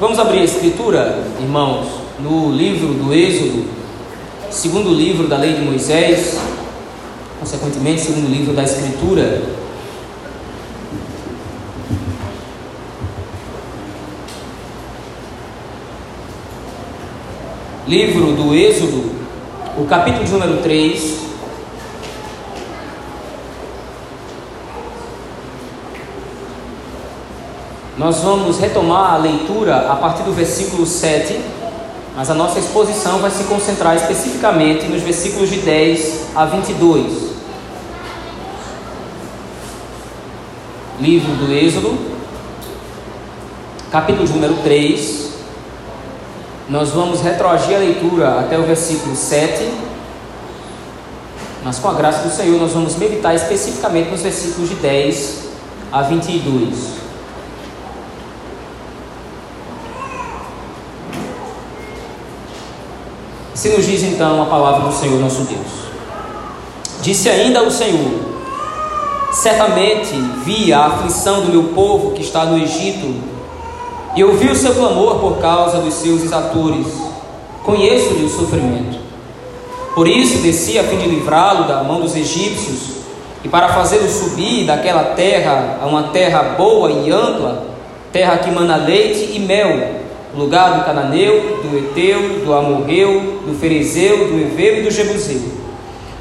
Vamos abrir a escritura, irmãos, no livro do Êxodo, segundo livro da lei de Moisés, consequentemente, segundo livro da escritura. Livro do Êxodo, o capítulo número 3, Nós vamos retomar a leitura a partir do versículo 7, mas a nossa exposição vai se concentrar especificamente nos versículos de 10 a 22. Livro do Êxodo, capítulo número 3. Nós vamos retroagir a leitura até o versículo 7, mas com a graça do Senhor nós vamos meditar especificamente nos versículos de 10 a 22. Se nos diz então a palavra do Senhor nosso Deus. Disse ainda o Senhor: Certamente vi a aflição do meu povo que está no Egito, e ouvi o seu clamor por causa dos seus exatores. Conheço-lhe o sofrimento. Por isso desci a fim de livrá-lo da mão dos egípcios, e para fazê-lo subir daquela terra a uma terra boa e ampla, terra que mana leite e mel lugar do cananeu, do eteu, do amorreu, do ferezeu, do eveu e do jebuseu.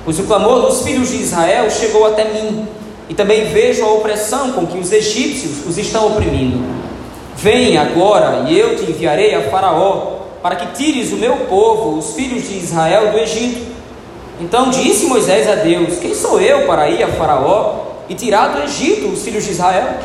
Pois o clamor dos filhos de Israel chegou até mim, e também vejo a opressão com que os egípcios os estão oprimindo. Vem agora, e eu te enviarei a Faraó, para que tires o meu povo, os filhos de Israel, do Egito. Então disse Moisés a Deus: Quem sou eu para ir a Faraó e tirar do Egito os filhos de Israel?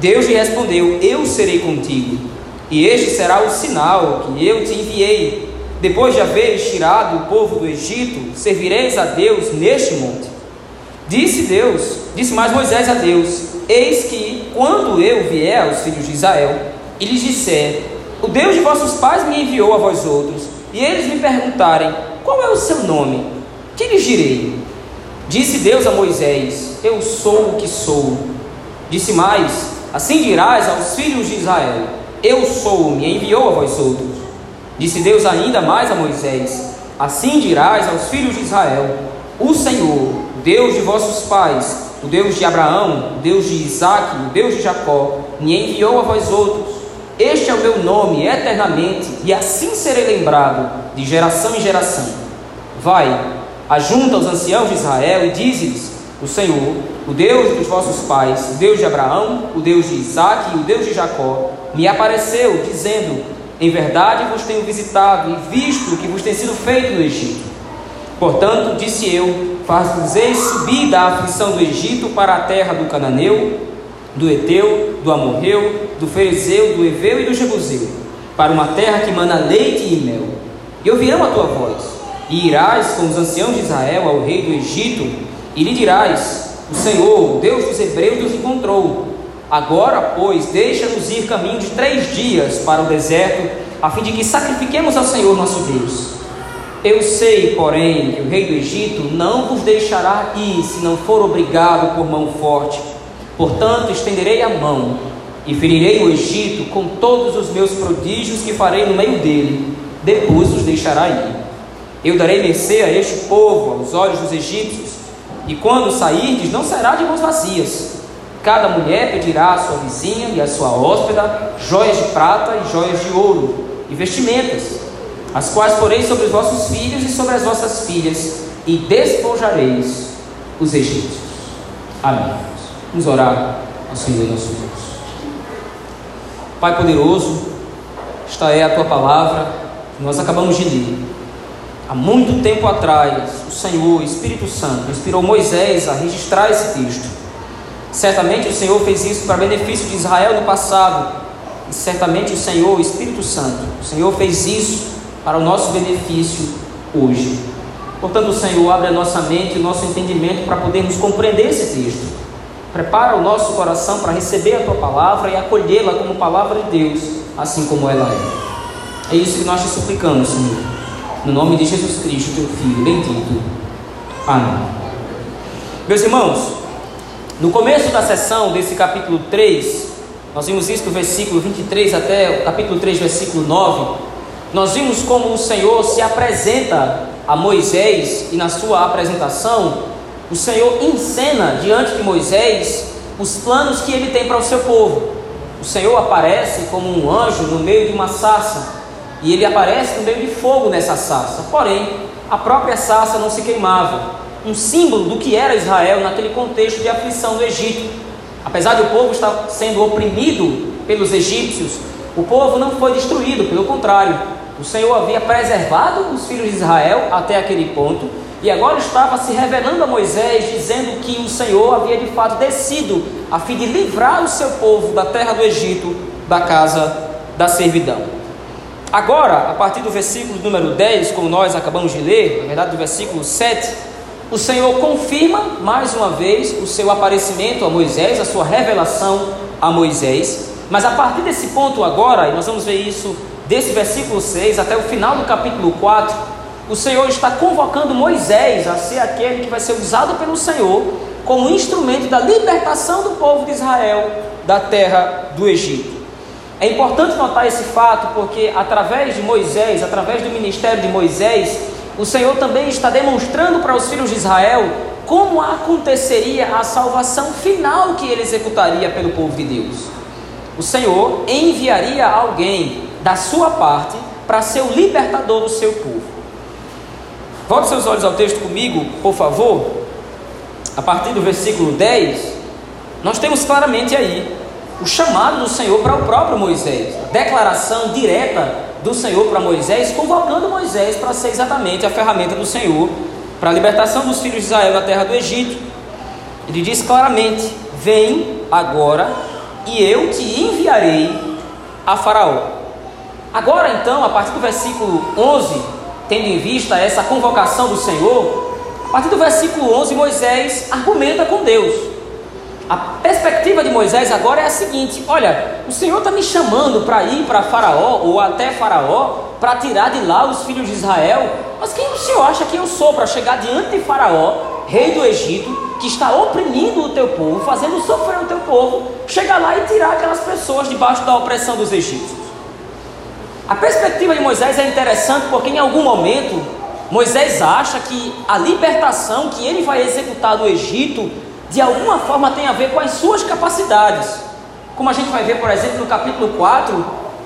Deus lhe respondeu: Eu serei contigo e este será o sinal que eu te enviei. Depois de haveres tirado o povo do Egito, servireis a Deus neste monte. Disse Deus, disse mais Moisés a Deus: Eis que, quando eu vier aos filhos de Israel, e lhes disser: O Deus de vossos pais me enviou a vós outros, e eles me perguntarem: Qual é o seu nome? Que lhes direi? Disse Deus a Moisés: Eu sou o que sou. Disse mais: Assim dirás aos filhos de Israel: eu sou, me enviou a vós outros. Disse Deus ainda mais a Moisés: Assim dirás aos filhos de Israel: O Senhor, Deus de vossos pais, o Deus de Abraão, o Deus de Isaque, o Deus de Jacó, me enviou a vós outros. Este é o meu nome eternamente, e assim serei lembrado de geração em geração. Vai, ajunta os anciãos de Israel e dize-lhes: O Senhor, o Deus dos vossos pais, o Deus de Abraão, o Deus de Isaque e o Deus de Jacó, me apareceu, dizendo: Em verdade vos tenho visitado e visto o que vos tem sido feito no Egito. Portanto, disse eu: Faz-vos subir da aflição do Egito para a terra do Cananeu, do Eteu, do Amorreu, do Ferezeu, do Eveu e do Jebuseu, para uma terra que mana leite e mel. E ouvirão a tua voz, e irás com os anciãos de Israel ao rei do Egito, e lhe dirás: O Senhor, o Deus dos Hebreus, nos encontrou Agora, pois, deixa-nos ir caminho de três dias para o deserto, a fim de que sacrifiquemos ao Senhor nosso Deus. Eu sei, porém, que o rei do Egito não vos deixará ir se não for obrigado por mão forte. Portanto, estenderei a mão e ferirei o Egito com todos os meus prodígios que farei no meio dele. Depois os deixará ir. Eu darei mercê a este povo, aos olhos dos egípcios, e quando sairdes, não será de mãos vazias Cada mulher pedirá à sua vizinha e à sua hóspeda joias de prata e joias de ouro e vestimentas, as quais porei sobre os vossos filhos e sobre as vossas filhas, e despojareis os egípcios. Amém. Vamos orar ao Senhor nosso Deus. Pai poderoso, esta é a tua palavra que nós acabamos de ler. Há muito tempo atrás, o Senhor, Espírito Santo, inspirou Moisés a registrar esse texto Certamente o Senhor fez isso para benefício de Israel no passado, e certamente o Senhor, o Espírito Santo, o Senhor fez isso para o nosso benefício hoje. Portanto, o Senhor abre a nossa mente e o nosso entendimento para podermos compreender esse texto. Prepara o nosso coração para receber a tua palavra e acolhê-la como palavra de Deus, assim como ela é. É isso que nós te suplicamos, Senhor. No nome de Jesus Cristo, teu Filho, bendito. Amém. Meus irmãos, no começo da sessão desse capítulo 3, nós vimos isso do versículo 23 até o capítulo 3, versículo 9. Nós vimos como o Senhor se apresenta a Moisés e na sua apresentação, o Senhor encena diante de Moisés os planos que ele tem para o seu povo. O Senhor aparece como um anjo no meio de uma sarça e ele aparece no meio de fogo nessa sarça. Porém, a própria sarça não se queimava, um símbolo do que era Israel naquele contexto de aflição do Egito. Apesar de o povo estar sendo oprimido pelos egípcios, o povo não foi destruído, pelo contrário, o Senhor havia preservado os filhos de Israel até aquele ponto e agora estava se revelando a Moisés, dizendo que o Senhor havia de fato descido a fim de livrar o seu povo da terra do Egito, da casa da servidão. Agora, a partir do versículo número 10, como nós acabamos de ler, na verdade do versículo 7, o Senhor confirma mais uma vez o seu aparecimento a Moisés, a sua revelação a Moisés. Mas a partir desse ponto agora, e nós vamos ver isso desse versículo 6 até o final do capítulo 4, o Senhor está convocando Moisés a ser aquele que vai ser usado pelo Senhor como instrumento da libertação do povo de Israel da terra do Egito. É importante notar esse fato porque através de Moisés, através do ministério de Moisés, o Senhor também está demonstrando para os filhos de Israel como aconteceria a salvação final que ele executaria pelo povo de Deus. O Senhor enviaria alguém da sua parte para ser o libertador do seu povo. Volte seus olhos ao texto comigo, por favor. A partir do versículo 10, nós temos claramente aí o chamado do Senhor para o próprio Moisés, declaração direta do Senhor para Moisés, convocando Moisés para ser exatamente a ferramenta do Senhor para a libertação dos filhos de Israel da terra do Egito. Ele diz claramente: Vem agora e eu te enviarei a Faraó. Agora, então, a partir do versículo 11, tendo em vista essa convocação do Senhor, a partir do versículo 11, Moisés argumenta com Deus. A perspectiva de Moisés agora é a seguinte: olha, o Senhor está me chamando para ir para Faraó ou até Faraó para tirar de lá os filhos de Israel, mas quem o Senhor acha que eu sou para chegar diante de Faraó, rei do Egito, que está oprimindo o teu povo, fazendo sofrer o teu povo, chegar lá e tirar aquelas pessoas debaixo da opressão dos egípcios? A perspectiva de Moisés é interessante porque em algum momento Moisés acha que a libertação que ele vai executar do Egito de alguma forma tem a ver com as suas capacidades. Como a gente vai ver, por exemplo, no capítulo 4,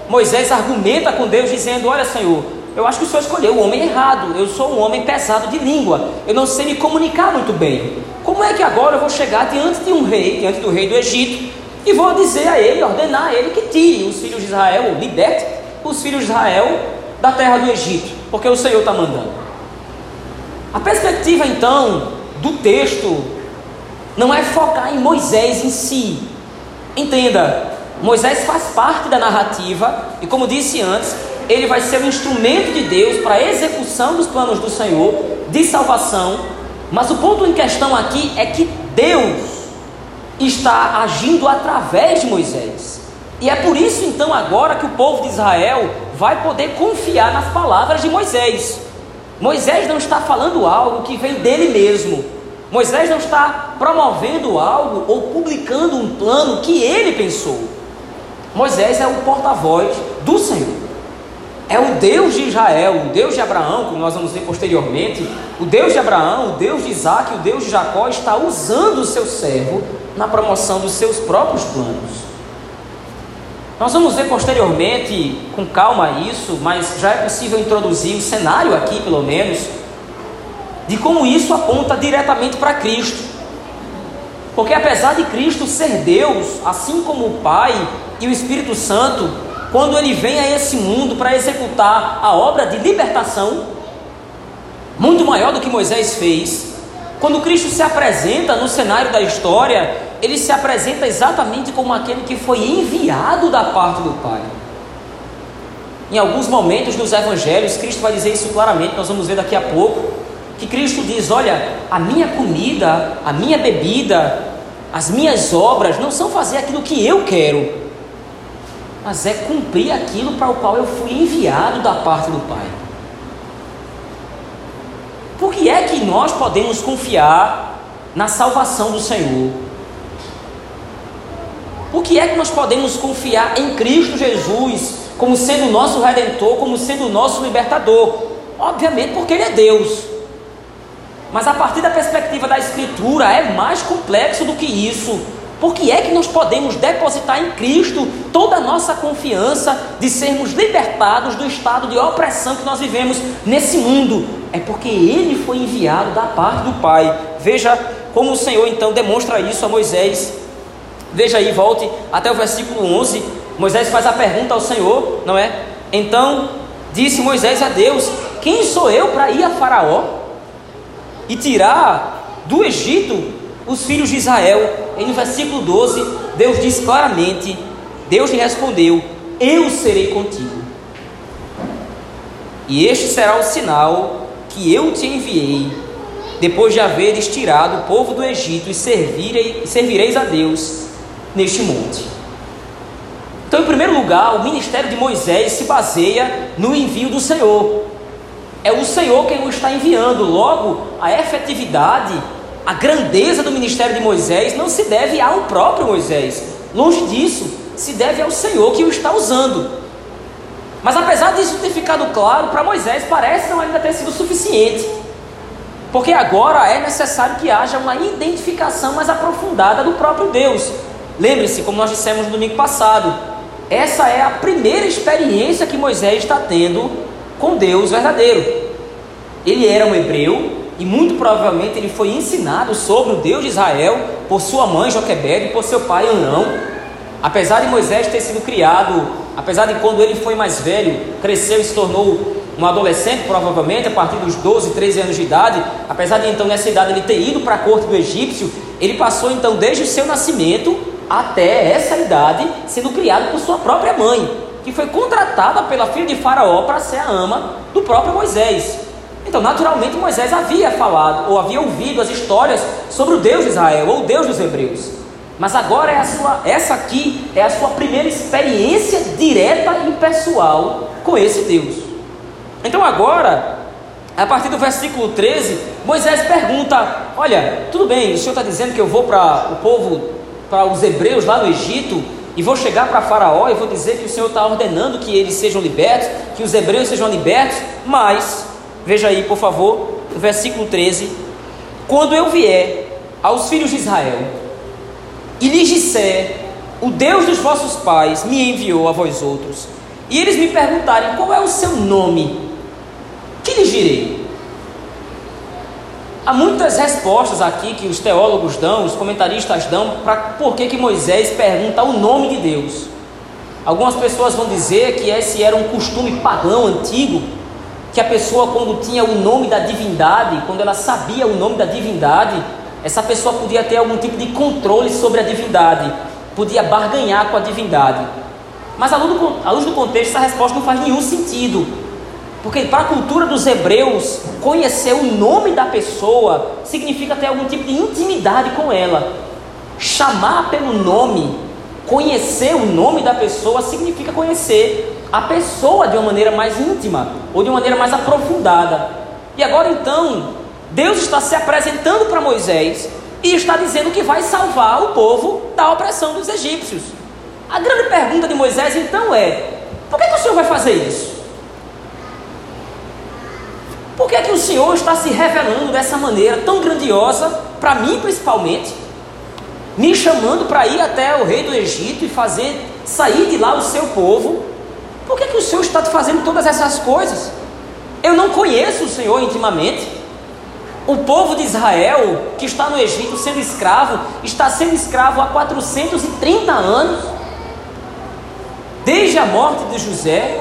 Moisés argumenta com Deus dizendo: Olha, Senhor, eu acho que o Senhor escolheu o homem errado. Eu sou um homem pesado de língua. Eu não sei me comunicar muito bem. Como é que agora eu vou chegar diante de um rei, diante do rei do Egito, e vou dizer a ele, ordenar a ele que tire os filhos de Israel, ou liberte os filhos de Israel da terra do Egito, porque o Senhor está mandando. A perspectiva então do texto não é focar em Moisés em si. Entenda, Moisés faz parte da narrativa e, como disse antes, ele vai ser o instrumento de Deus para a execução dos planos do Senhor de salvação. Mas o ponto em questão aqui é que Deus está agindo através de Moisés. E é por isso então agora que o povo de Israel vai poder confiar nas palavras de Moisés. Moisés não está falando algo que vem dele mesmo. Moisés não está promovendo algo ou publicando um plano que ele pensou. Moisés é o porta-voz do Senhor. É o Deus de Israel, o Deus de Abraão, como nós vamos ver posteriormente. O Deus de Abraão, o Deus de Isaac, o Deus de Jacó está usando o seu servo na promoção dos seus próprios planos. Nós vamos ver posteriormente, com calma, isso, mas já é possível introduzir o cenário aqui, pelo menos, de como isso aponta diretamente para Cristo. Porque apesar de Cristo ser Deus, assim como o Pai e o Espírito Santo, quando ele vem a esse mundo para executar a obra de libertação, muito maior do que Moisés fez, quando Cristo se apresenta no cenário da história, ele se apresenta exatamente como aquele que foi enviado da parte do Pai. Em alguns momentos dos evangelhos, Cristo vai dizer isso claramente, nós vamos ver daqui a pouco que Cristo diz: Olha, a minha comida, a minha bebida, as minhas obras não são fazer aquilo que eu quero, mas é cumprir aquilo para o qual eu fui enviado da parte do Pai. Por que é que nós podemos confiar na salvação do Senhor? Por que é que nós podemos confiar em Cristo Jesus como sendo o nosso redentor, como sendo o nosso libertador? Obviamente porque Ele é Deus. Mas a partir da perspectiva da Escritura é mais complexo do que isso. Por que é que nós podemos depositar em Cristo toda a nossa confiança de sermos libertados do estado de opressão que nós vivemos nesse mundo? É porque Ele foi enviado da parte do Pai. Veja como o Senhor então demonstra isso a Moisés. Veja aí, volte até o versículo 11. Moisés faz a pergunta ao Senhor, não é? Então disse Moisés a Deus: Quem sou eu para ir a Faraó e tirar do Egito os filhos de Israel? E no versículo 12, Deus diz claramente: Deus lhe respondeu: Eu serei contigo. E este será o sinal que eu te enviei, depois de haveres tirado o povo do Egito, e servirei, servireis a Deus neste monte. Então, em primeiro lugar, o ministério de Moisés se baseia no envio do Senhor. É o Senhor quem o está enviando, logo, a efetividade a grandeza do ministério de Moisés não se deve ao próprio Moisés, longe disso, se deve ao Senhor que o está usando. Mas apesar disso ter ficado claro, para Moisés parece não ainda ter sido suficiente, porque agora é necessário que haja uma identificação mais aprofundada do próprio Deus. Lembre-se, como nós dissemos no domingo passado, essa é a primeira experiência que Moisés está tendo com Deus verdadeiro. Ele era um hebreu, e muito provavelmente ele foi ensinado sobre o Deus de Israel por sua mãe Joquebede e por seu pai Anão. Apesar de Moisés ter sido criado, apesar de quando ele foi mais velho, cresceu e se tornou um adolescente, provavelmente a partir dos 12, 13 anos de idade, apesar de então nessa idade ele ter ido para a corte do egípcio, ele passou então desde o seu nascimento até essa idade sendo criado por sua própria mãe, que foi contratada pela filha de Faraó para ser a ama do próprio Moisés. Então, naturalmente, Moisés havia falado ou havia ouvido as histórias sobre o Deus de Israel ou o Deus dos Hebreus. Mas agora é sua, essa aqui é a sua primeira experiência direta e pessoal com esse Deus. Então agora, a partir do versículo 13, Moisés pergunta: Olha, tudo bem, o senhor está dizendo que eu vou para o povo, para os hebreus lá no Egito, e vou chegar para Faraó e vou dizer que o senhor está ordenando que eles sejam libertos, que os hebreus sejam libertos, mas Veja aí, por favor, o versículo 13. Quando eu vier aos filhos de Israel e lhes disser: O Deus dos vossos pais me enviou a vós outros, e eles me perguntarem qual é o seu nome, que lhes direi? Há muitas respostas aqui que os teólogos dão, os comentaristas dão, para por que, que Moisés pergunta o nome de Deus. Algumas pessoas vão dizer que esse era um costume pagão antigo, que a pessoa, quando tinha o nome da divindade, quando ela sabia o nome da divindade, essa pessoa podia ter algum tipo de controle sobre a divindade, podia barganhar com a divindade. Mas à luz, do, à luz do contexto, essa resposta não faz nenhum sentido. Porque para a cultura dos hebreus, conhecer o nome da pessoa significa ter algum tipo de intimidade com ela. Chamar pelo nome, conhecer o nome da pessoa, significa conhecer a pessoa de uma maneira mais íntima ou de uma maneira mais aprofundada. E agora então, Deus está se apresentando para Moisés e está dizendo que vai salvar o povo da opressão dos egípcios. A grande pergunta de Moisés então é: por que, que o Senhor vai fazer isso? Por que, que o Senhor está se revelando dessa maneira tão grandiosa, para mim principalmente, me chamando para ir até o rei do Egito e fazer sair de lá o seu povo por que, que o Senhor está fazendo todas essas coisas? Eu não conheço o Senhor intimamente. O povo de Israel, que está no Egito sendo escravo, está sendo escravo há 430 anos. Desde a morte de José,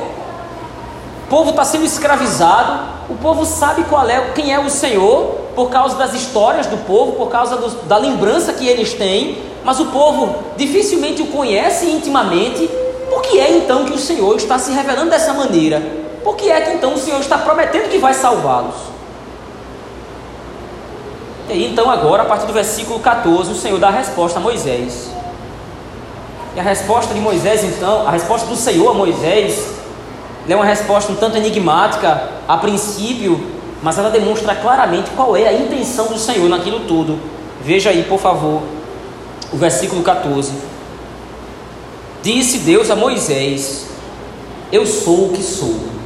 o povo está sendo escravizado. O povo sabe qual é, quem é o Senhor, por causa das histórias do povo, por causa do, da lembrança que eles têm. Mas o povo dificilmente o conhece intimamente por que é então que o Senhor está se revelando dessa maneira? Por que é que então o Senhor está prometendo que vai salvá-los? E aí, então, agora, a partir do versículo 14, o Senhor dá a resposta a Moisés. E a resposta de Moisés, então, a resposta do Senhor a Moisés, é uma resposta um tanto enigmática a princípio, mas ela demonstra claramente qual é a intenção do Senhor naquilo tudo. Veja aí, por favor, o versículo 14. Disse Deus a Moisés: Eu sou o que sou.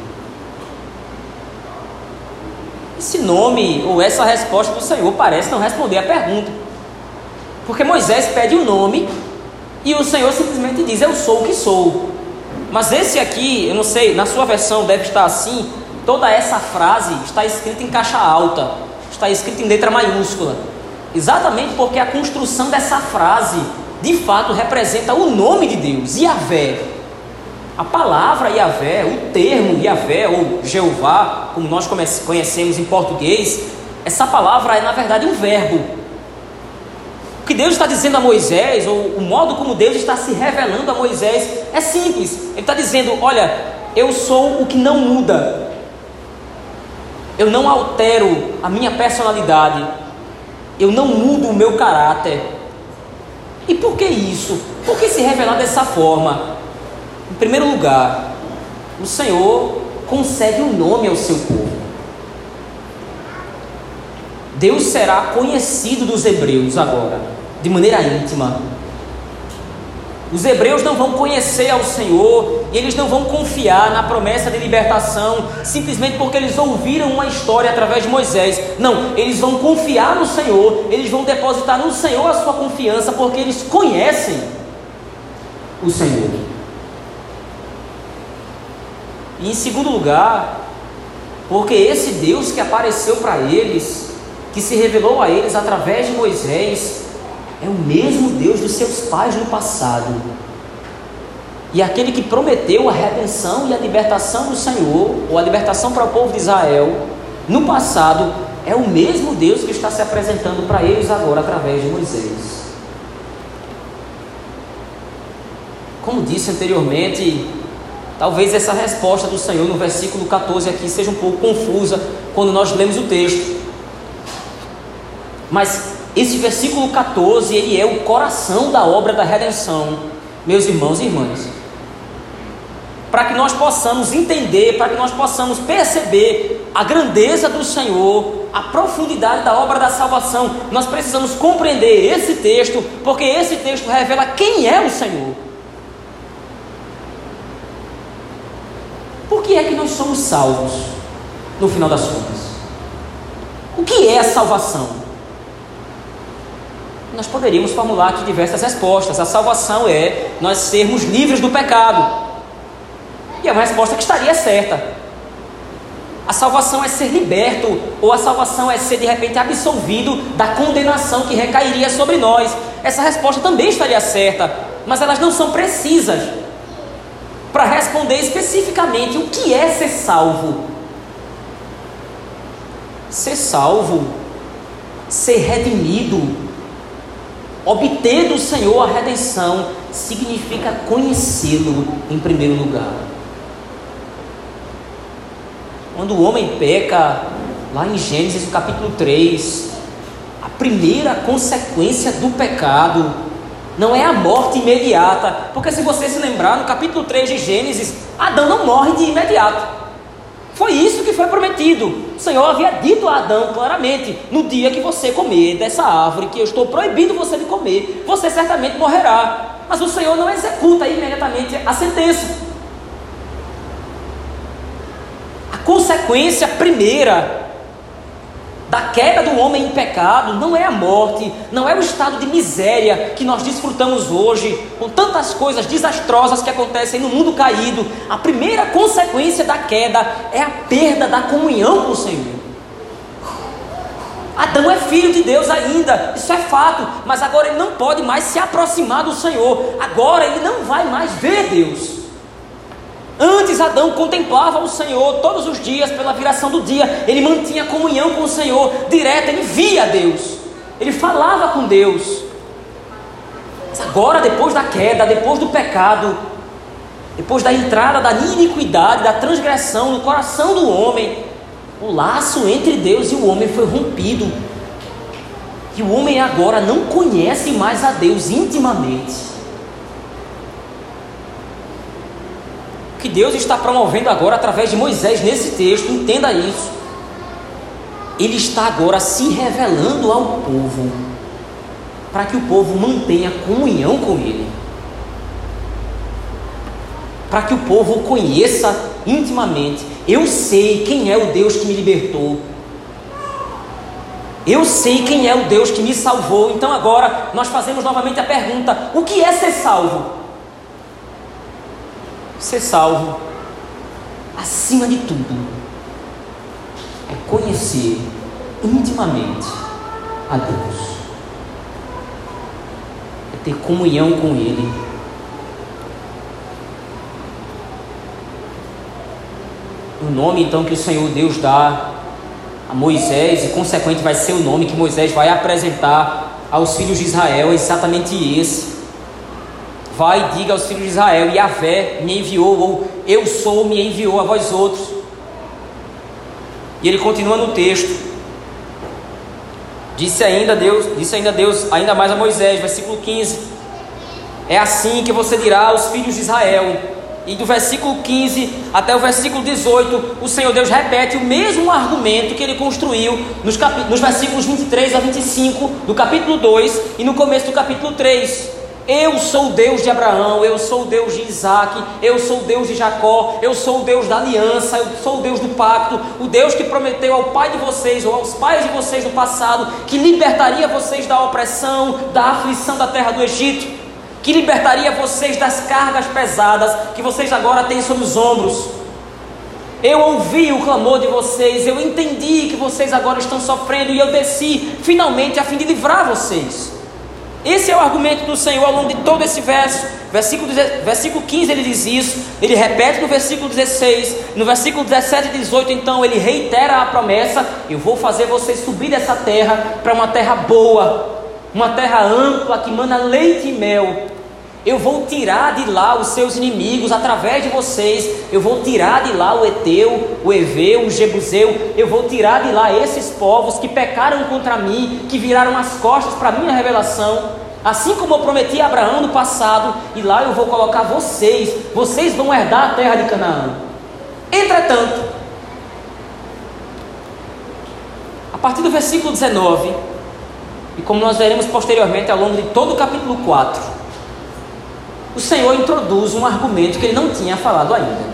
Esse nome ou essa resposta do Senhor parece não responder a pergunta. Porque Moisés pede o um nome e o Senhor simplesmente diz: Eu sou o que sou. Mas esse aqui, eu não sei, na sua versão deve estar assim. Toda essa frase está escrita em caixa alta, está escrita em letra maiúscula. Exatamente porque a construção dessa frase de fato representa o nome de Deus, Yahvé. A palavra Yahvé, o termo Yahvé ou Jeová, como nós conhecemos em português, essa palavra é na verdade um verbo. O que Deus está dizendo a Moisés, ou o modo como Deus está se revelando a Moisés, é simples. Ele está dizendo: Olha, eu sou o que não muda, eu não altero a minha personalidade, eu não mudo o meu caráter. E por que isso? Por que se revelar dessa forma? Em primeiro lugar, o Senhor concede um nome ao seu povo. Deus será conhecido dos hebreus agora, de maneira íntima. Os hebreus não vão conhecer ao Senhor e eles não vão confiar na promessa de libertação simplesmente porque eles ouviram uma história através de Moisés. Não, eles vão confiar no Senhor, eles vão depositar no Senhor a sua confiança porque eles conhecem o Senhor. E em segundo lugar, porque esse Deus que apareceu para eles, que se revelou a eles através de Moisés, é o mesmo Deus dos seus pais no passado. E aquele que prometeu a redenção e a libertação do Senhor, ou a libertação para o povo de Israel, no passado, é o mesmo Deus que está se apresentando para eles agora através de Moisés. Como disse anteriormente, talvez essa resposta do Senhor no versículo 14 aqui seja um pouco confusa quando nós lemos o texto. Mas esse versículo 14, ele é o coração da obra da redenção, meus irmãos e irmãs. Para que nós possamos entender, para que nós possamos perceber a grandeza do Senhor, a profundidade da obra da salvação, nós precisamos compreender esse texto, porque esse texto revela quem é o Senhor. Por que é que nós somos salvos, no final das contas? O que é a salvação? Nós poderíamos formular aqui diversas respostas. A salvação é nós sermos livres do pecado. E é uma resposta que estaria certa. A salvação é ser liberto, ou a salvação é ser de repente absolvido da condenação que recairia sobre nós. Essa resposta também estaria certa, mas elas não são precisas para responder especificamente o que é ser salvo. Ser salvo, ser redimido, Obter do Senhor a redenção significa conhecê-lo em primeiro lugar. Quando o homem peca, lá em Gênesis capítulo 3, a primeira consequência do pecado não é a morte imediata, porque se você se lembrar, no capítulo 3 de Gênesis, Adão não morre de imediato. Foi isso que foi prometido. O Senhor havia dito a Adão claramente: no dia que você comer dessa árvore que eu estou proibindo você de comer, você certamente morrerá. Mas o Senhor não executa imediatamente a sentença. A consequência primeira da queda do homem em pecado não é a morte, não é o estado de miséria que nós desfrutamos hoje, com tantas coisas desastrosas que acontecem no mundo caído. A primeira consequência da queda é a perda da comunhão com o Senhor. Adão é filho de Deus ainda, isso é fato, mas agora ele não pode mais se aproximar do Senhor, agora ele não vai mais ver Deus. Antes Adão contemplava o Senhor todos os dias pela viração do dia, ele mantinha comunhão com o Senhor direta, ele via Deus, ele falava com Deus. Mas agora, depois da queda, depois do pecado, depois da entrada da iniquidade, da transgressão no coração do homem, o laço entre Deus e o homem foi rompido. E o homem agora não conhece mais a Deus intimamente. Que Deus está promovendo agora através de Moisés nesse texto, entenda isso. Ele está agora se revelando ao povo, para que o povo mantenha comunhão com Ele. para que o povo conheça intimamente. Eu sei quem é o Deus que me libertou. Eu sei quem é o Deus que me salvou. Então agora nós fazemos novamente a pergunta: o que é ser salvo? Ser salvo, acima de tudo, é conhecer intimamente a Deus, é ter comunhão com Ele. O nome então que o Senhor Deus dá a Moisés, e consequente vai ser o nome que Moisés vai apresentar aos filhos de Israel, é exatamente esse. Vai e diga aos filhos de Israel: Yahvé me enviou, ou eu sou, me enviou a vós outros. E ele continua no texto. Disse ainda Deus, disse ainda Deus, ainda mais a Moisés, versículo 15. É assim que você dirá aos filhos de Israel: e do versículo 15 até o versículo 18, o Senhor Deus repete o mesmo argumento que ele construiu nos, nos versículos 23 a 25 do capítulo 2 e no começo do capítulo 3. Eu sou o Deus de Abraão, eu sou o Deus de Isaac, eu sou o Deus de Jacó, eu sou o Deus da aliança, eu sou o Deus do pacto, o Deus que prometeu ao pai de vocês ou aos pais de vocês no passado que libertaria vocês da opressão, da aflição da terra do Egito que libertaria vocês das cargas pesadas que vocês agora têm sobre os ombros. Eu ouvi o clamor de vocês, eu entendi que vocês agora estão sofrendo e eu desci finalmente a fim de livrar vocês. Esse é o argumento do Senhor ao longo de todo esse verso. Versículo, versículo 15 ele diz isso, ele repete no versículo 16, no versículo 17 e 18, então ele reitera a promessa: Eu vou fazer vocês subir dessa terra para uma terra boa, uma terra ampla que manda leite e mel. Eu vou tirar de lá os seus inimigos através de vocês. Eu vou tirar de lá o Eteu, o Eveu, o Jebuseu. Eu vou tirar de lá esses povos que pecaram contra mim, que viraram as costas para a minha revelação. Assim como eu prometi a Abraão no passado, e lá eu vou colocar vocês. Vocês vão herdar a terra de Canaã. Entretanto, a partir do versículo 19, e como nós veremos posteriormente ao longo de todo o capítulo 4, o Senhor introduz um argumento que ele não tinha falado ainda.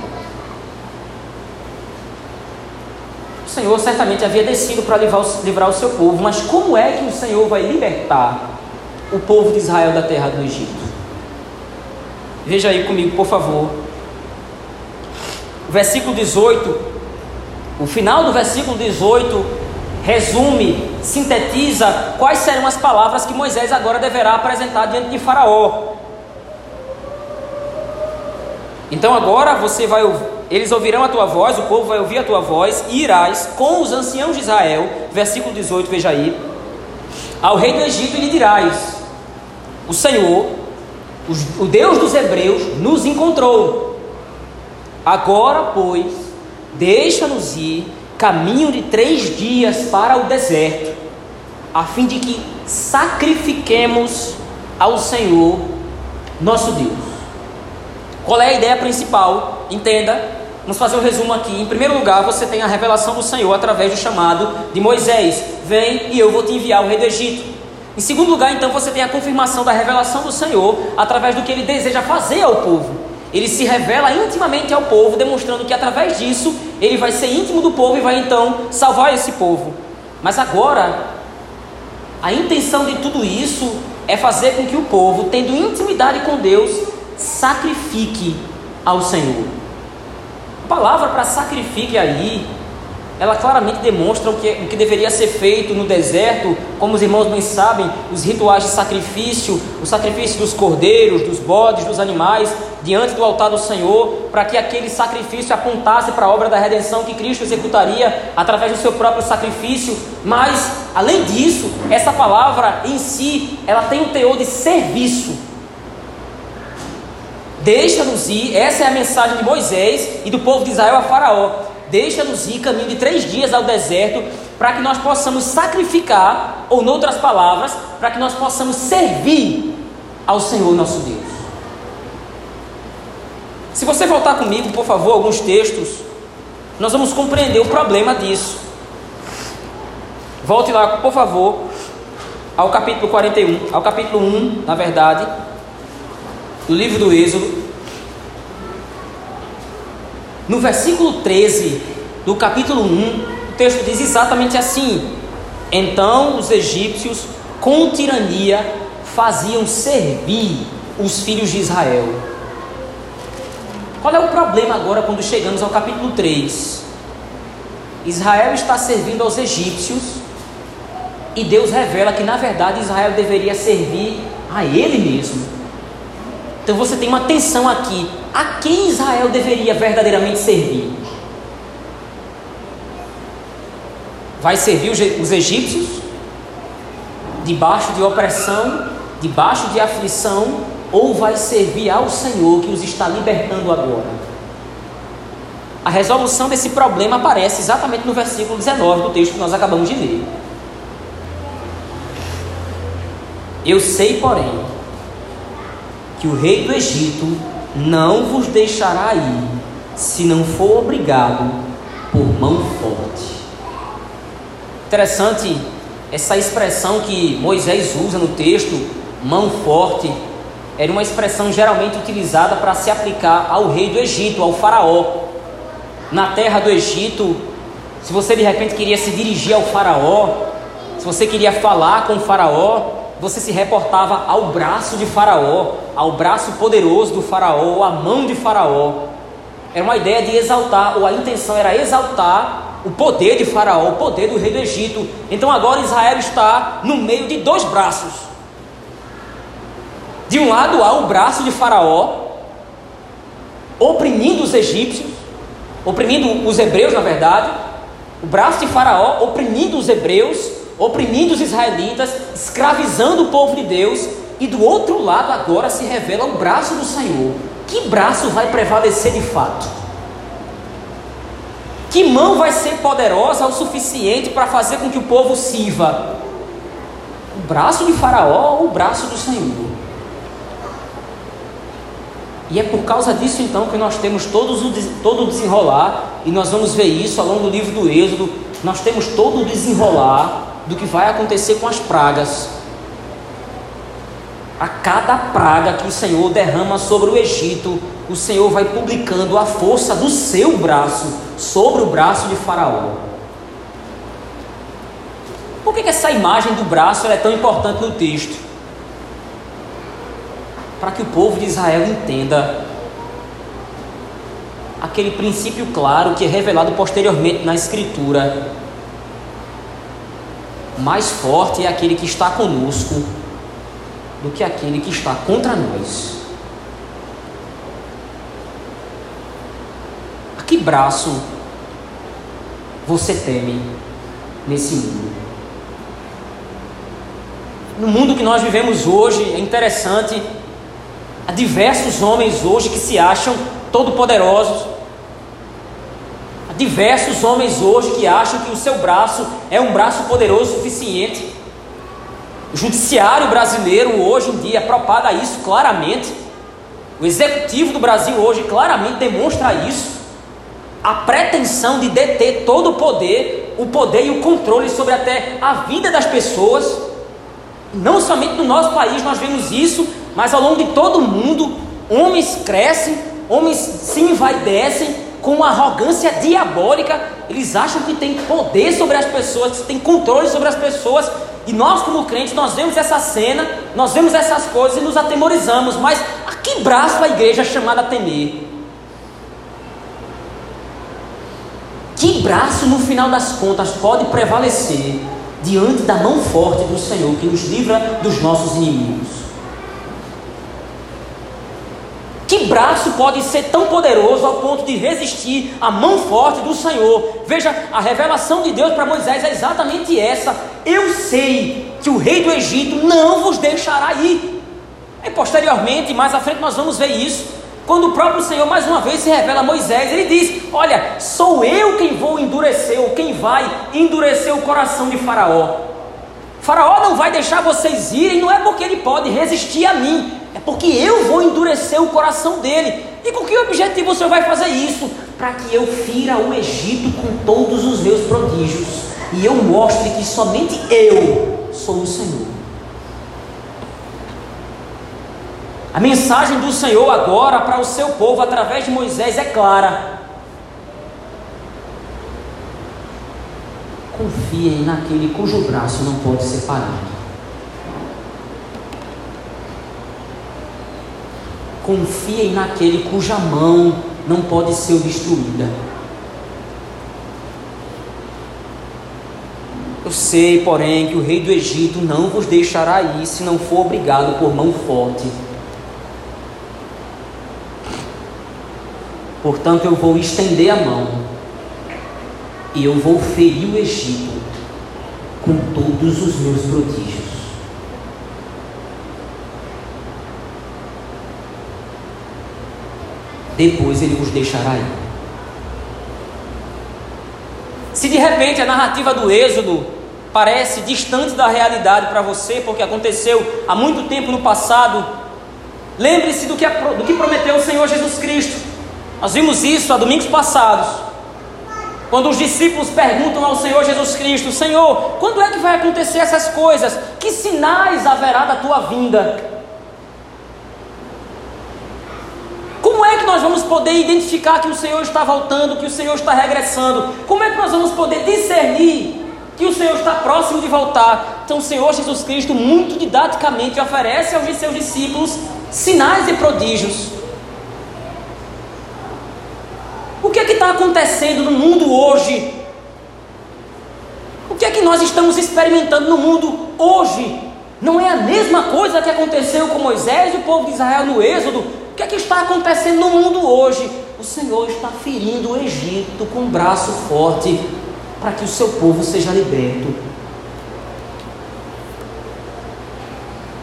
O Senhor certamente havia descido para livrar, livrar o seu povo, mas como é que o Senhor vai libertar o povo de Israel da terra do Egito? Veja aí comigo, por favor. Versículo 18, o final do versículo 18 resume, sintetiza quais serão as palavras que Moisés agora deverá apresentar diante de Faraó. Então agora você vai eles ouvirão a tua voz, o povo vai ouvir a tua voz, e irás com os anciãos de Israel, versículo 18, veja aí, ao rei do Egito e lhe dirás: O Senhor, o Deus dos Hebreus, nos encontrou. Agora, pois, deixa-nos ir caminho de três dias para o deserto, a fim de que sacrifiquemos ao Senhor nosso Deus. Qual é a ideia principal? Entenda. Vamos fazer um resumo aqui. Em primeiro lugar, você tem a revelação do Senhor através do chamado de Moisés: Vem e eu vou te enviar o rei do Egito. Em segundo lugar, então, você tem a confirmação da revelação do Senhor através do que ele deseja fazer ao povo. Ele se revela intimamente ao povo, demonstrando que através disso ele vai ser íntimo do povo e vai então salvar esse povo. Mas agora, a intenção de tudo isso é fazer com que o povo, tendo intimidade com Deus, sacrifique ao Senhor. A palavra para sacrifique aí, ela claramente demonstra o que, o que deveria ser feito no deserto, como os irmãos bem sabem, os rituais de sacrifício, o sacrifício dos cordeiros, dos bodes, dos animais, diante do altar do Senhor, para que aquele sacrifício apontasse para a obra da redenção que Cristo executaria através do seu próprio sacrifício. Mas, além disso, essa palavra em si, ela tem um teor de serviço. Deixa-nos ir, essa é a mensagem de Moisés e do povo de Israel a Faraó. Deixa-nos ir caminho de três dias ao deserto para que nós possamos sacrificar, ou, em outras palavras, para que nós possamos servir ao Senhor nosso Deus. Se você voltar comigo, por favor, alguns textos, nós vamos compreender o problema disso. Volte lá, por favor, ao capítulo 41, ao capítulo 1, na verdade, do livro do Êxodo. No versículo 13 do capítulo 1, o texto diz exatamente assim: Então os egípcios, com tirania, faziam servir os filhos de Israel. Qual é o problema agora quando chegamos ao capítulo 3? Israel está servindo aos egípcios e Deus revela que na verdade Israel deveria servir a ele mesmo. Então você tem uma tensão aqui. A quem Israel deveria verdadeiramente servir? Vai servir os egípcios? Debaixo de opressão, debaixo de aflição, ou vai servir ao Senhor que os está libertando agora? A resolução desse problema aparece exatamente no versículo 19 do texto que nós acabamos de ler. Eu sei, porém, que o rei do Egito não vos deixará ir, se não for obrigado por mão forte. Interessante essa expressão que Moisés usa no texto, mão forte, era uma expressão geralmente utilizada para se aplicar ao rei do Egito, ao faraó. Na terra do Egito, se você de repente queria se dirigir ao faraó, se você queria falar com o faraó, você se reportava ao braço de Faraó, ao braço poderoso do Faraó, à mão de Faraó. Era uma ideia de exaltar, ou a intenção era exaltar o poder de Faraó, o poder do rei do Egito. Então agora Israel está no meio de dois braços. De um lado há o braço de Faraó, oprimindo os egípcios, oprimindo os hebreus, na verdade. O braço de Faraó oprimindo os hebreus oprimindo os israelitas, escravizando o povo de Deus, e do outro lado agora se revela o braço do Senhor. Que braço vai prevalecer de fato? Que mão vai ser poderosa o suficiente para fazer com que o povo sirva? O braço de Faraó ou o braço do Senhor? E é por causa disso então que nós temos todos o, todo o desenrolar, e nós vamos ver isso ao longo do livro do Êxodo. Nós temos todo o desenrolar do que vai acontecer com as pragas. A cada praga que o Senhor derrama sobre o Egito, o Senhor vai publicando a força do seu braço sobre o braço de Faraó. Por que, que essa imagem do braço é tão importante no texto? Para que o povo de Israel entenda aquele princípio claro que é revelado posteriormente na Escritura mais forte é aquele que está conosco do que aquele que está contra nós. A que braço você teme nesse mundo? No mundo que nós vivemos hoje, é interessante, há diversos homens hoje que se acham todo-poderosos, diversos homens hoje que acham que o seu braço é um braço poderoso o suficiente. O judiciário brasileiro hoje em dia propaga isso claramente. O executivo do Brasil hoje claramente demonstra isso. A pretensão de deter todo o poder, o poder e o controle sobre até a vida das pessoas. Não somente no nosso país nós vemos isso, mas ao longo de todo o mundo, homens crescem, homens se envaidecem, com uma arrogância diabólica, eles acham que tem poder sobre as pessoas, que tem controle sobre as pessoas, e nós, como crentes, nós vemos essa cena, nós vemos essas coisas e nos atemorizamos, mas a que braço a igreja é chamada a temer? Que braço, no final das contas, pode prevalecer diante da mão forte do Senhor que nos livra dos nossos inimigos? Que braço pode ser tão poderoso ao ponto de resistir à mão forte do Senhor? Veja, a revelação de Deus para Moisés é exatamente essa. Eu sei que o rei do Egito não vos deixará ir. E posteriormente, mais à frente, nós vamos ver isso. Quando o próprio Senhor mais uma vez se revela a Moisés, ele diz: Olha, sou eu quem vou endurecer, ou quem vai endurecer o coração de Faraó. Faraó não vai deixar vocês irem, não é porque ele pode resistir a mim, é porque eu vou endurecer o coração dele. E com que objetivo você vai fazer isso? Para que eu fira o Egito com todos os meus prodígios e eu mostre que somente eu sou o Senhor. A mensagem do Senhor agora para o seu povo através de Moisés é clara. Confiem naquele cujo braço não pode ser parado. Confiem naquele cuja mão não pode ser obstruída. Eu sei, porém, que o rei do Egito não vos deixará ir se não for obrigado por mão forte. Portanto, eu vou estender a mão e eu vou ferir o Egito com todos os meus prodígios. Depois ele vos deixará ir. Se de repente a narrativa do Êxodo parece distante da realidade para você, porque aconteceu há muito tempo no passado, lembre-se do que, do que prometeu o Senhor Jesus Cristo. Nós vimos isso há domingos passados. Quando os discípulos perguntam ao Senhor Jesus Cristo: Senhor, quando é que vai acontecer essas coisas? Que sinais haverá da tua vinda? Como é que nós vamos poder identificar que o Senhor está voltando, que o Senhor está regressando? Como é que nós vamos poder discernir que o Senhor está próximo de voltar? Então, o Senhor Jesus Cristo, muito didaticamente, oferece aos seus discípulos sinais e prodígios. O que é que está acontecendo no mundo hoje? O que é que nós estamos experimentando no mundo hoje? Não é a mesma coisa que aconteceu com Moisés e o povo de Israel no Êxodo? Que é que está acontecendo no mundo hoje? O Senhor está ferindo o Egito com um braço forte para que o seu povo seja liberto.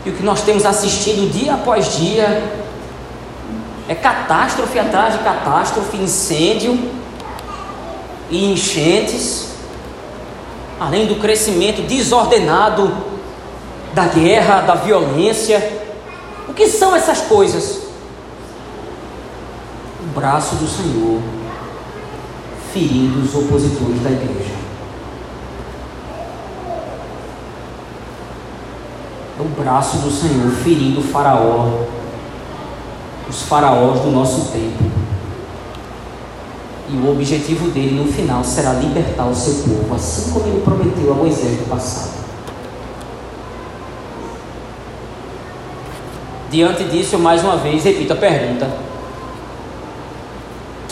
E o que nós temos assistido dia após dia é catástrofe atrás de catástrofe, incêndio e enchentes, além do crescimento desordenado da guerra, da violência. O que são essas coisas? Braço do Senhor ferindo os opositores da igreja. É o braço do Senhor ferindo o Faraó os faraós do nosso tempo. E o objetivo dele no final será libertar o seu povo, assim como ele prometeu a Moisés no passado. Diante disso, eu mais uma vez repito a pergunta: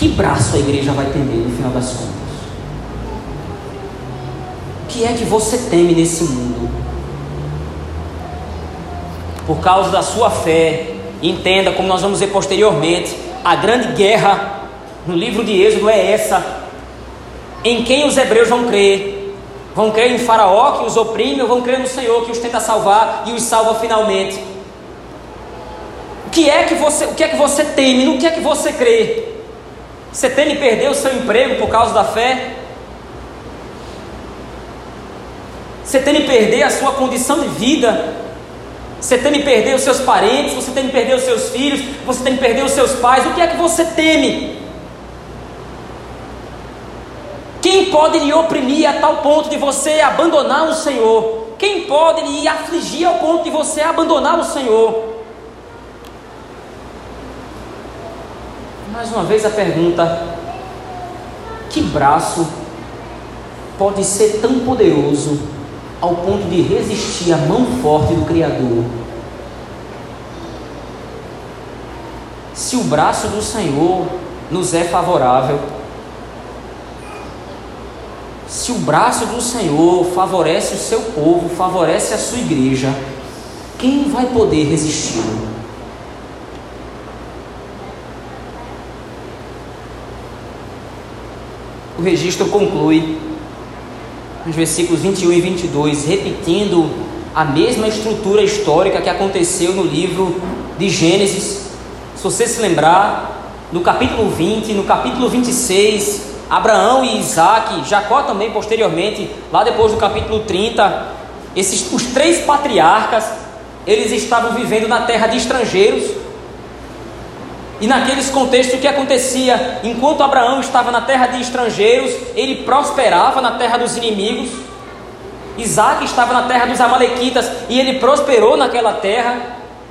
que braço a igreja vai tender no final das contas? O que é que você teme nesse mundo? Por causa da sua fé, Entenda, como nós vamos ver posteriormente, a grande guerra no livro de Êxodo é essa: em quem os hebreus vão crer? Vão crer em Faraó que os oprime ou vão crer no Senhor que os tenta salvar e os salva finalmente? O que é que você, o que é que você teme? No que é que você crê? Você teme perder o seu emprego por causa da fé? Você teme perder a sua condição de vida você teme perder os seus parentes, você teme perder os seus filhos, você teme perder os seus pais. O que é que você teme? Quem pode lhe oprimir a tal ponto de você abandonar o Senhor? Quem pode lhe afligir ao ponto de você abandonar o Senhor? Mais uma vez a pergunta: que braço pode ser tão poderoso ao ponto de resistir à mão forte do Criador. Se o braço do Senhor nos é favorável, se o braço do Senhor favorece o seu povo, favorece a sua igreja, quem vai poder resisti-lo? O registro conclui nos versículos 21 e 22, repetindo a mesma estrutura histórica que aconteceu no livro de Gênesis. Se você se lembrar, no capítulo 20, no capítulo 26, Abraão e Isaac, Jacó também posteriormente, lá depois do capítulo 30, esses, os três patriarcas, eles estavam vivendo na terra de estrangeiros, e naqueles contextos o que acontecia? Enquanto Abraão estava na terra de estrangeiros, ele prosperava na terra dos inimigos. Isaac estava na terra dos amalequitas e ele prosperou naquela terra.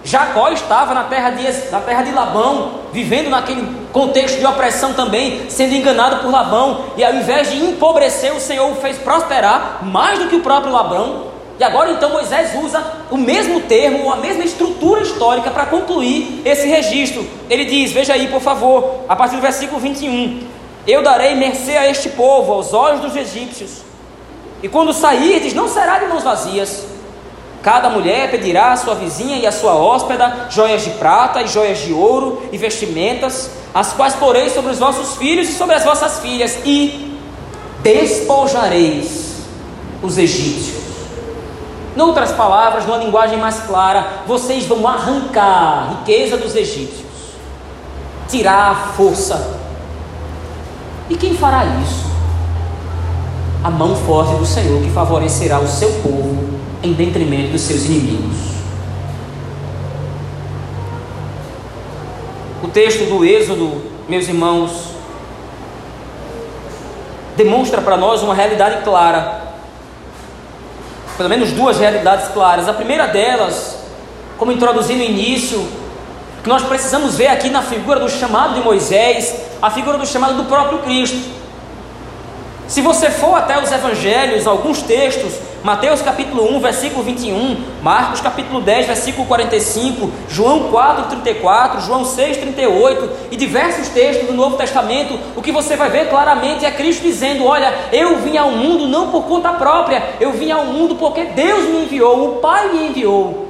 Jacó estava na terra de, na terra de Labão vivendo naquele contexto de opressão também, sendo enganado por Labão, e ao invés de empobrecer, o Senhor o fez prosperar mais do que o próprio Labão. E agora então Moisés usa o mesmo termo, a mesma estrutura histórica para concluir esse registro. Ele diz: Veja aí, por favor, a partir do versículo 21. Eu darei mercê a este povo, aos olhos dos egípcios. E quando sairdes, não será de mãos vazias. Cada mulher pedirá à sua vizinha e à sua hóspeda joias de prata e joias de ouro e vestimentas, as quais porei sobre os vossos filhos e sobre as vossas filhas, e despojareis os egípcios. Em outras palavras, numa linguagem mais clara, vocês vão arrancar a riqueza dos egípcios, tirar a força. E quem fará isso? A mão forte do Senhor que favorecerá o seu povo em detrimento dos seus inimigos. O texto do Êxodo, meus irmãos, demonstra para nós uma realidade clara pelo menos duas realidades claras. A primeira delas, como introduzi no início, que nós precisamos ver aqui na figura do chamado de Moisés, a figura do chamado do próprio Cristo. Se você for até os evangelhos, alguns textos, Mateus capítulo 1, versículo 21, Marcos capítulo 10, versículo 45, João 4, 34, João 6, 38 e diversos textos do Novo Testamento, o que você vai ver claramente é Cristo dizendo: Olha, eu vim ao mundo não por conta própria, eu vim ao mundo porque Deus me enviou, o Pai me enviou.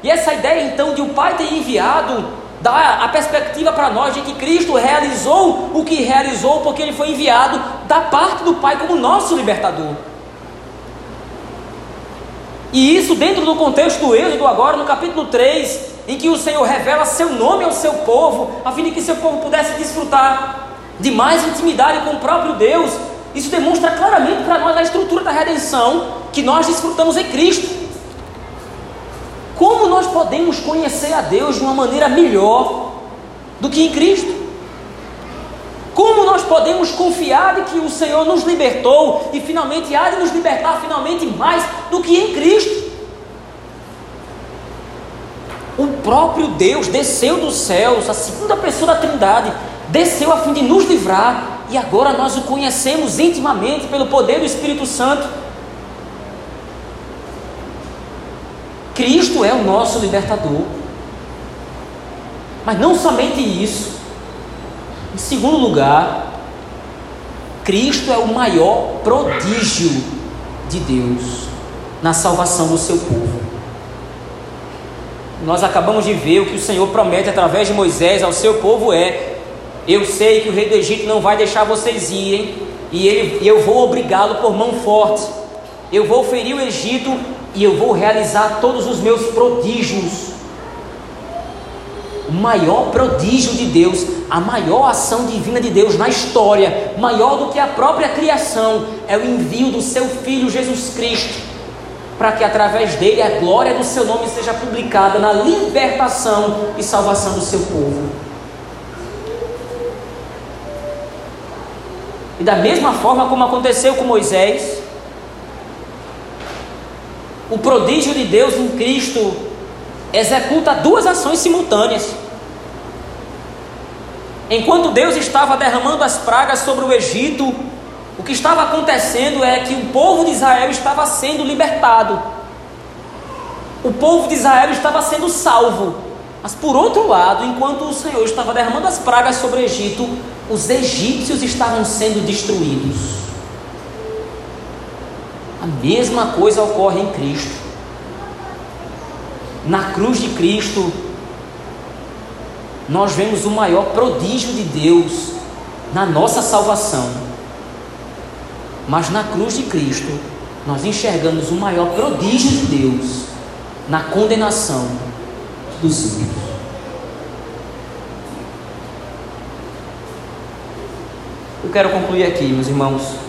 E essa ideia então de o Pai ter enviado dá a perspectiva para nós de que Cristo realizou o que realizou porque ele foi enviado da parte do Pai como nosso libertador. E isso dentro do contexto do Êxodo, agora no capítulo 3, em que o Senhor revela seu nome ao seu povo, a fim de que seu povo pudesse desfrutar de mais intimidade com o próprio Deus. Isso demonstra claramente para nós a estrutura da redenção que nós desfrutamos em Cristo. Como nós podemos conhecer a Deus de uma maneira melhor do que em Cristo? Como nós podemos confiar de que o Senhor nos libertou e finalmente há de nos libertar finalmente mais do que em Cristo? O próprio Deus desceu dos céus, a segunda pessoa da Trindade, desceu a fim de nos livrar e agora nós o conhecemos intimamente pelo poder do Espírito Santo Cristo é o nosso libertador. Mas não somente isso. Em segundo lugar, Cristo é o maior prodígio de Deus na salvação do seu povo. Nós acabamos de ver o que o Senhor promete através de Moisés ao seu povo é: eu sei que o rei do Egito não vai deixar vocês irem, e ele, eu vou obrigá-lo por mão forte. Eu vou ferir o Egito e eu vou realizar todos os meus prodígios. O maior prodígio de Deus, a maior ação divina de Deus na história, maior do que a própria criação, é o envio do seu Filho Jesus Cristo, para que através dele a glória do seu nome seja publicada na libertação e salvação do seu povo. E da mesma forma como aconteceu com Moisés, o prodígio de Deus em Cristo executa duas ações simultâneas. Enquanto Deus estava derramando as pragas sobre o Egito, o que estava acontecendo é que o povo de Israel estava sendo libertado. O povo de Israel estava sendo salvo. Mas por outro lado, enquanto o Senhor estava derramando as pragas sobre o Egito, os egípcios estavam sendo destruídos. A mesma coisa ocorre em Cristo. Na cruz de Cristo, nós vemos o maior prodígio de Deus na nossa salvação. Mas na cruz de Cristo, nós enxergamos o maior prodígio de Deus na condenação dos ímpios. Eu quero concluir aqui, meus irmãos.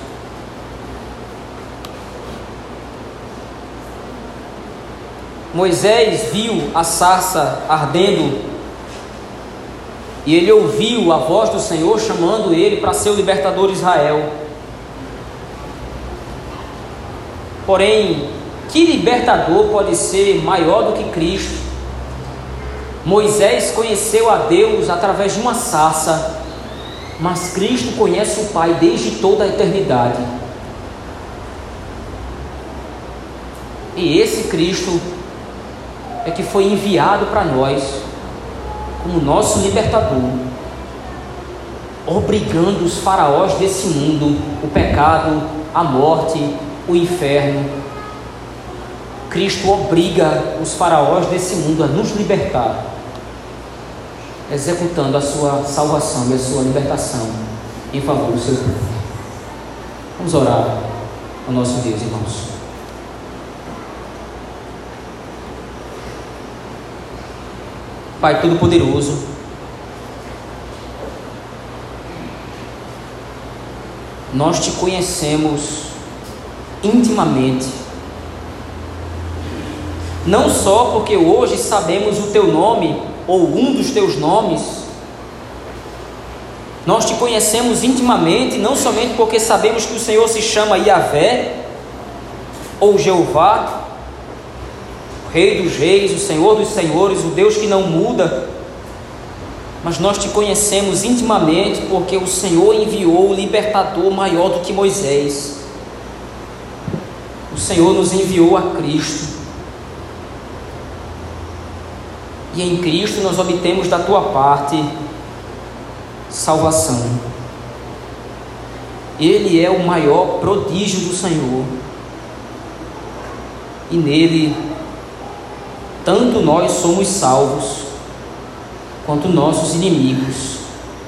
Moisés viu a sarça ardendo e ele ouviu a voz do Senhor chamando ele para ser o libertador de Israel. Porém, que libertador pode ser maior do que Cristo? Moisés conheceu a Deus através de uma sarça, mas Cristo conhece o Pai desde toda a eternidade. E esse Cristo é que foi enviado para nós como nosso libertador, obrigando os faraós desse mundo, o pecado, a morte, o inferno. Cristo obriga os faraós desse mundo a nos libertar, executando a sua salvação e a sua libertação em favor do seu povo. Vamos orar ao nosso Deus, irmãos. Pai Todo-Poderoso, nós te conhecemos intimamente, não só porque hoje sabemos o teu nome ou um dos teus nomes, nós te conhecemos intimamente, não somente porque sabemos que o Senhor se chama Yahvé ou Jeová, Rei dos Reis, o Senhor dos Senhores, o Deus que não muda. Mas nós te conhecemos intimamente porque o Senhor enviou o libertador maior do que Moisés. O Senhor nos enviou a Cristo. E em Cristo nós obtemos da tua parte salvação. Ele é o maior prodígio do Senhor. E nele tanto nós somos salvos, quanto nossos inimigos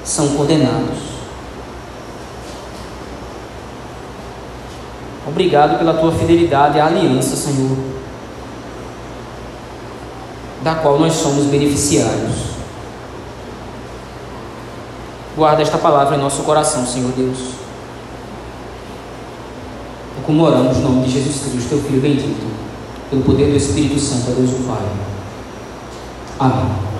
são condenados. Obrigado pela tua fidelidade à aliança, Senhor, da qual nós somos beneficiários. Guarda esta palavra em nosso coração, Senhor Deus. Como oramos no nome de Jesus Cristo, teu Filho bendito pelo poder do Espírito Santo, a Deus o Pai. Amém.